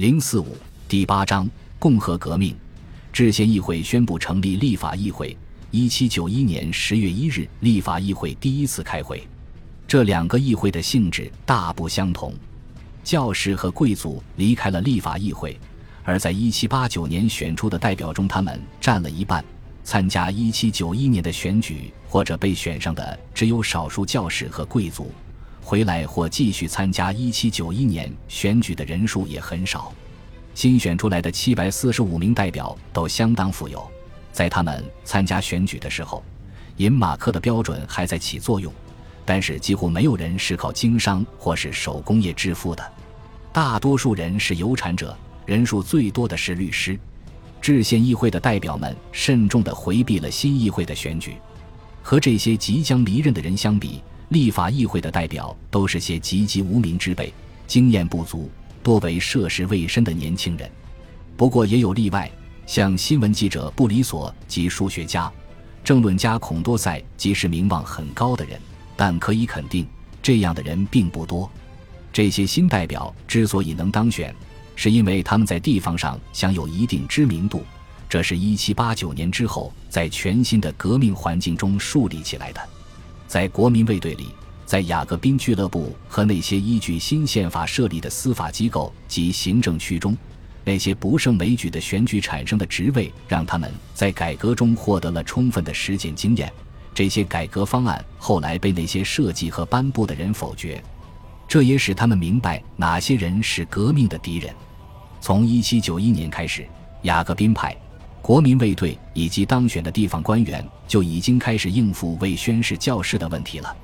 零四五第八章共和革命，制宪议会宣布成立立法议会。一七九一年十月一日，立法议会第一次开会。这两个议会的性质大不相同，教士和贵族离开了立法议会，而在一七八九年选出的代表中，他们占了一半。参加一七九一年的选举或者被选上的只有少数教士和贵族，回来或继续参加一七九一年选举的人数也很少。新选出来的七百四十五名代表都相当富有，在他们参加选举的时候，银马克的标准还在起作用，但是几乎没有人是靠经商或是手工业致富的，大多数人是有产者，人数最多的是律师。制宪议会的代表们慎重地回避了新议会的选举，和这些即将离任的人相比，立法议会的代表都是些籍籍无名之辈，经验不足，多为涉世未深的年轻人。不过也有例外，像新闻记者布里索及数学家、政论家孔多塞，即是名望很高的人。但可以肯定，这样的人并不多。这些新代表之所以能当选，是因为他们在地方上享有一定知名度，这是一七八九年之后在全新的革命环境中树立起来的。在国民卫队里，在雅各宾俱乐部和那些依据新宪法设立的司法机构及行政区中，那些不胜枚举的选举产生的职位，让他们在改革中获得了充分的实践经验。这些改革方案后来被那些设计和颁布的人否决，这也使他们明白哪些人是革命的敌人。从1791年开始，雅各宾派、国民卫队以及当选的地方官员就已经开始应付未宣誓教士的问题了。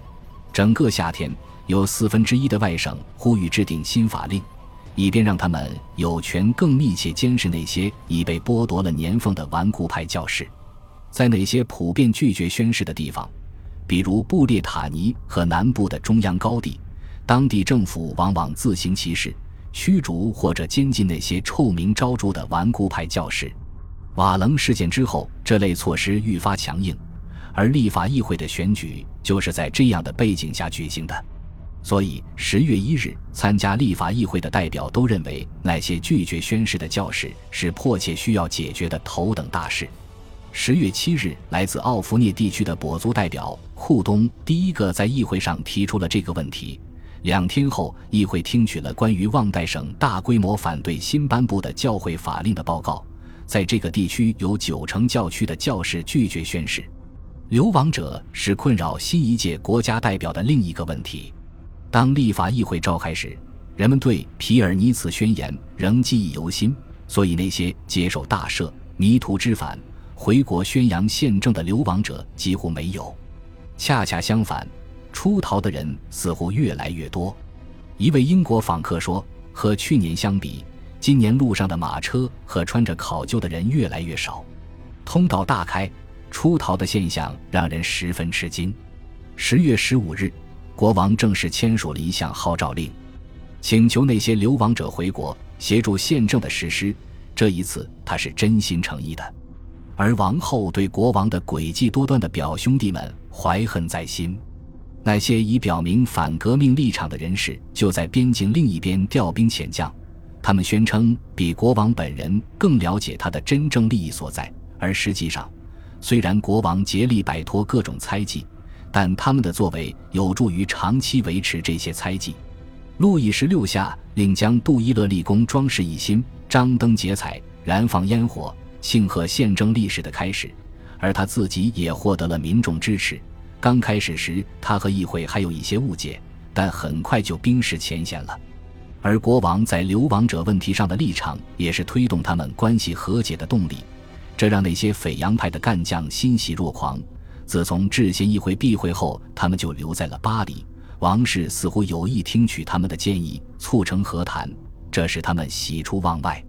整个夏天，有四分之一的外省呼吁制定新法令，以便让他们有权更密切监视那些已被剥夺了年俸的顽固派教士。在那些普遍拒绝宣誓的地方，比如布列塔尼和南部的中央高地，当地政府往往自行其事。驱逐或者监禁那些臭名昭著的顽固派教士。瓦楞事件之后，这类措施愈发强硬，而立法议会的选举就是在这样的背景下举行的。所以，十月一日参加立法议会的代表都认为，那些拒绝宣誓的教士是迫切需要解决的头等大事。十月七日，来自奥弗涅地区的跛族代表库东第一个在议会上提出了这个问题。两天后，议会听取了关于旺代省大规模反对新颁布的教会法令的报告。在这个地区，有九成教区的教士拒绝宣誓。流亡者是困扰新一届国家代表的另一个问题。当立法议会召开时，人们对皮尔尼茨宣言仍记忆犹新，所以那些接受大赦、迷途知返、回国宣扬宪政的流亡者几乎没有。恰恰相反。出逃的人似乎越来越多。一位英国访客说：“和去年相比，今年路上的马车和穿着考究的人越来越少，通道大开，出逃的现象让人十分吃惊。”十月十五日，国王正式签署了一项号召令，请求那些流亡者回国协助宪政的实施。这一次，他是真心诚意的。而王后对国王的诡计多端的表兄弟们怀恨在心。那些已表明反革命立场的人士就在边境另一边调兵遣将，他们宣称比国王本人更了解他的真正利益所在。而实际上，虽然国王竭力摆脱各种猜忌，但他们的作为有助于长期维持这些猜忌。路易十六下令将杜伊勒立宫装饰一新，张灯结彩，燃放烟火，庆贺宪政历史的开始，而他自己也获得了民众支持。刚开始时，他和议会还有一些误解，但很快就冰释前嫌了。而国王在流亡者问题上的立场，也是推动他们关系和解的动力。这让那些斐扬派的干将欣喜若狂。自从制宪议会闭会后，他们就留在了巴黎。王室似乎有意听取他们的建议，促成和谈，这使他们喜出望外。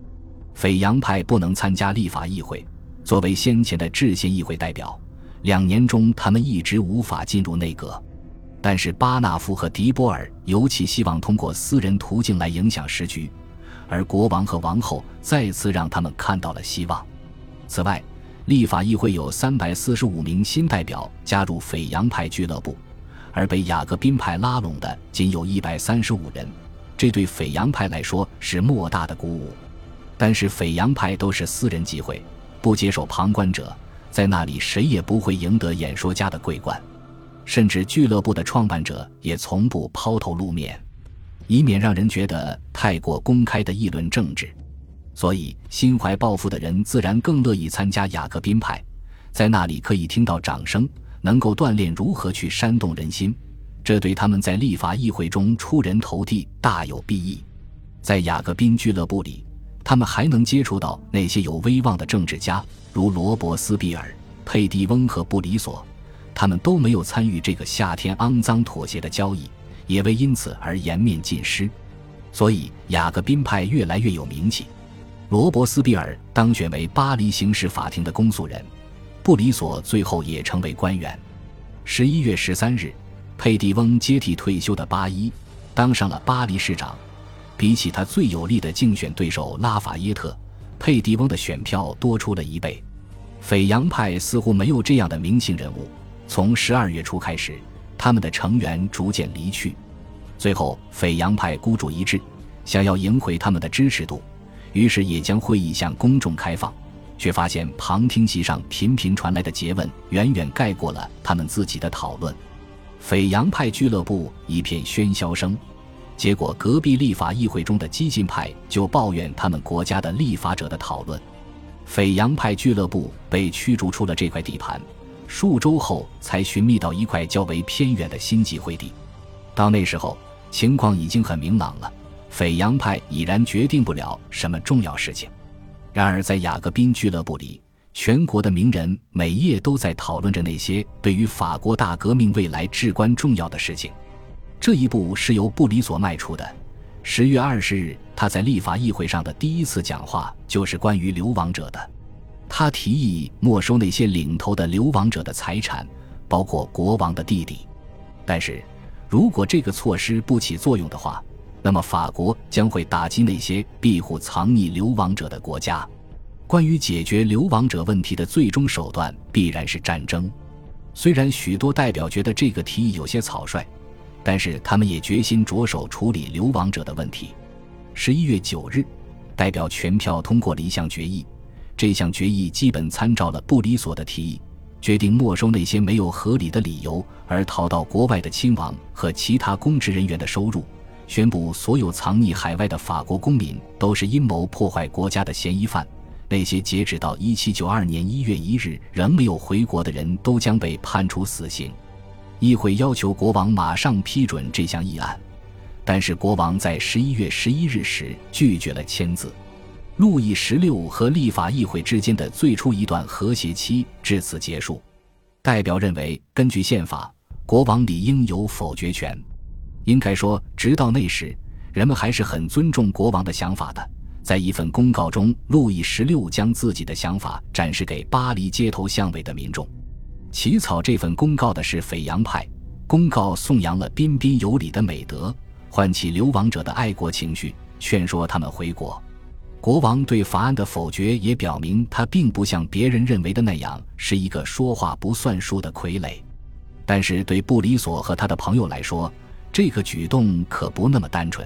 斐扬派不能参加立法议会，作为先前的制宪议会代表。两年中，他们一直无法进入内阁，但是巴纳夫和迪波尔尤其希望通过私人途径来影响时局，而国王和王后再次让他们看到了希望。此外，立法议会有三百四十五名新代表加入斐扬派俱乐部，而被雅各宾派拉拢的仅有一百三十五人。这对斐扬派来说是莫大的鼓舞。但是斐扬派都是私人集会，不接受旁观者，在那里谁也不会赢得演说家的桂冠，甚至俱乐部的创办者也从不抛头露面，以免让人觉得太过公开的议论政治。所以，心怀抱负的人自然更乐意参加雅各宾派，在那里可以听到掌声，能够锻炼如何去煽动人心，这对他们在立法议会中出人头地大有裨益。在雅各宾俱乐部里。他们还能接触到那些有威望的政治家，如罗伯斯庇尔、佩蒂翁和布里索，他们都没有参与这个夏天肮脏妥协的交易，也未因此而颜面尽失。所以雅各宾派越来越有名气。罗伯斯庇尔当选为巴黎刑事法庭的公诉人，布里索最后也成为官员。十一月十三日，佩蒂翁接替退休的巴伊，当上了巴黎市长。比起他最有力的竞选对手拉法耶特，佩蒂翁的选票多出了一倍。斐扬派似乎没有这样的明星人物。从十二月初开始，他们的成员逐渐离去，最后斐扬派孤注一掷，想要赢回他们的支持度，于是也将会议向公众开放，却发现旁听席上频频传来的诘问远远盖过了他们自己的讨论。斐扬派俱乐部一片喧嚣声。结果，隔壁立法议会中的激进派就抱怨他们国家的立法者的讨论。斐扬派俱乐部被驱逐出了这块地盘，数周后才寻觅到一块较为偏远的新集会地。到那时候，情况已经很明朗了。斐扬派已然决定不了什么重要事情。然而，在雅各宾俱乐部里，全国的名人每夜都在讨论着那些对于法国大革命未来至关重要的事情。这一步是由布里索迈出的。十月二十日，他在立法议会上的第一次讲话就是关于流亡者的。他提议没收那些领头的流亡者的财产，包括国王的弟弟。但是，如果这个措施不起作用的话，那么法国将会打击那些庇护藏匿流亡者的国家。关于解决流亡者问题的最终手段必然是战争。虽然许多代表觉得这个提议有些草率。但是他们也决心着手处理流亡者的问题。十一月九日，代表全票通过了一项决议。这项决议基本参照了布里索的提议，决定没收那些没有合理的理由而逃到国外的亲王和其他公职人员的收入，宣布所有藏匿海外的法国公民都是阴谋破坏国家的嫌疑犯。那些截止到一七九二年一月一日仍没有回国的人都将被判处死刑。议会要求国王马上批准这项议案，但是国王在十一月十一日时拒绝了签字。路易十六和立法议会之间的最初一段和谐期至此结束。代表认为，根据宪法，国王理应有否决权。应该说，直到那时，人们还是很尊重国王的想法的。在一份公告中，路易十六将自己的想法展示给巴黎街头巷尾的民众。起草这份公告的是斐扬派。公告颂扬了彬彬有礼的美德，唤起流亡者的爱国情绪，劝说他们回国。国王对法案的否决也表明，他并不像别人认为的那样是一个说话不算数的傀儡。但是对布里索和他的朋友来说，这个举动可不那么单纯。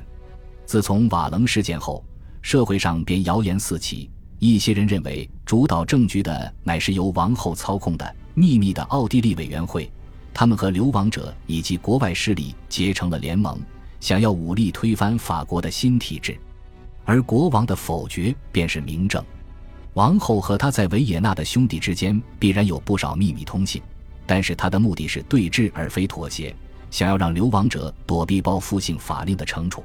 自从瓦楞事件后，社会上便谣言四起，一些人认为主导政局的乃是由王后操控的。秘密的奥地利委员会，他们和流亡者以及国外势力结成了联盟，想要武力推翻法国的新体制。而国王的否决便是明证。王后和他在维也纳的兄弟之间必然有不少秘密通信，但是他的目的是对峙而非妥协，想要让流亡者躲避报复性法令的惩处。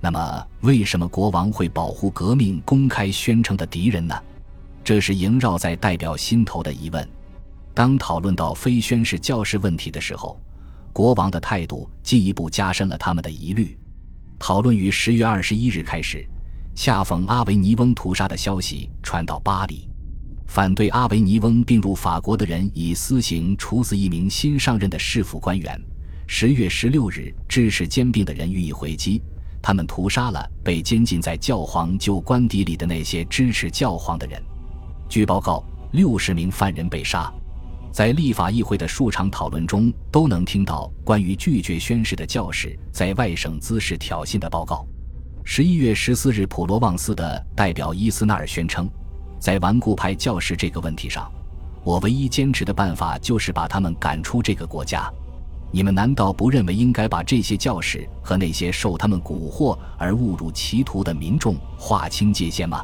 那么，为什么国王会保护革命公开宣称的敌人呢？这是萦绕在代表心头的疑问。当讨论到非宣誓教士问题的时候，国王的态度进一步加深了他们的疑虑。讨论于十月二十一日开始，恰逢阿维尼翁屠杀的消息传到巴黎，反对阿维尼翁并入法国的人以私刑处死一名新上任的市府官员。十月十六日，支持兼并的人予以回击，他们屠杀了被监禁在教皇旧官邸里的那些支持教皇的人。据报告，六十名犯人被杀。在立法议会的数场讨论中，都能听到关于拒绝宣誓的教士在外省滋事挑衅的报告。十一月十四日，普罗旺斯的代表伊斯纳尔宣称，在顽固派教士这个问题上，我唯一坚持的办法就是把他们赶出这个国家。你们难道不认为应该把这些教士和那些受他们蛊惑而误入歧途的民众划清界限吗？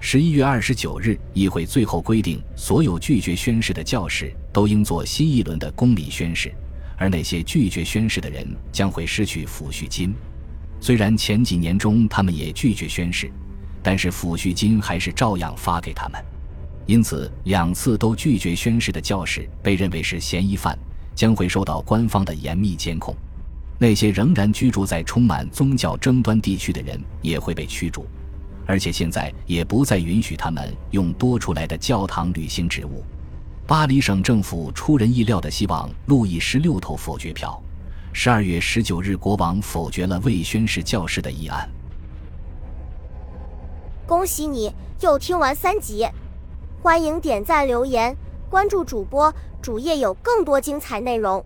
十一月二十九日，议会最后规定，所有拒绝宣誓的教士都应做新一轮的公理宣誓，而那些拒绝宣誓的人将会失去抚恤金。虽然前几年中他们也拒绝宣誓，但是抚恤金还是照样发给他们。因此，两次都拒绝宣誓的教士被认为是嫌疑犯，将会受到官方的严密监控。那些仍然居住在充满宗教争端地区的人也会被驱逐，而且现在也不再允许他们用多出来的教堂履行职务。巴黎省政府出人意料地希望路易十六投否决票。十二月十九日，国王否决了未宣誓教士的议案。恭喜你又听完三集，欢迎点赞、留言、关注主播，主页有更多精彩内容。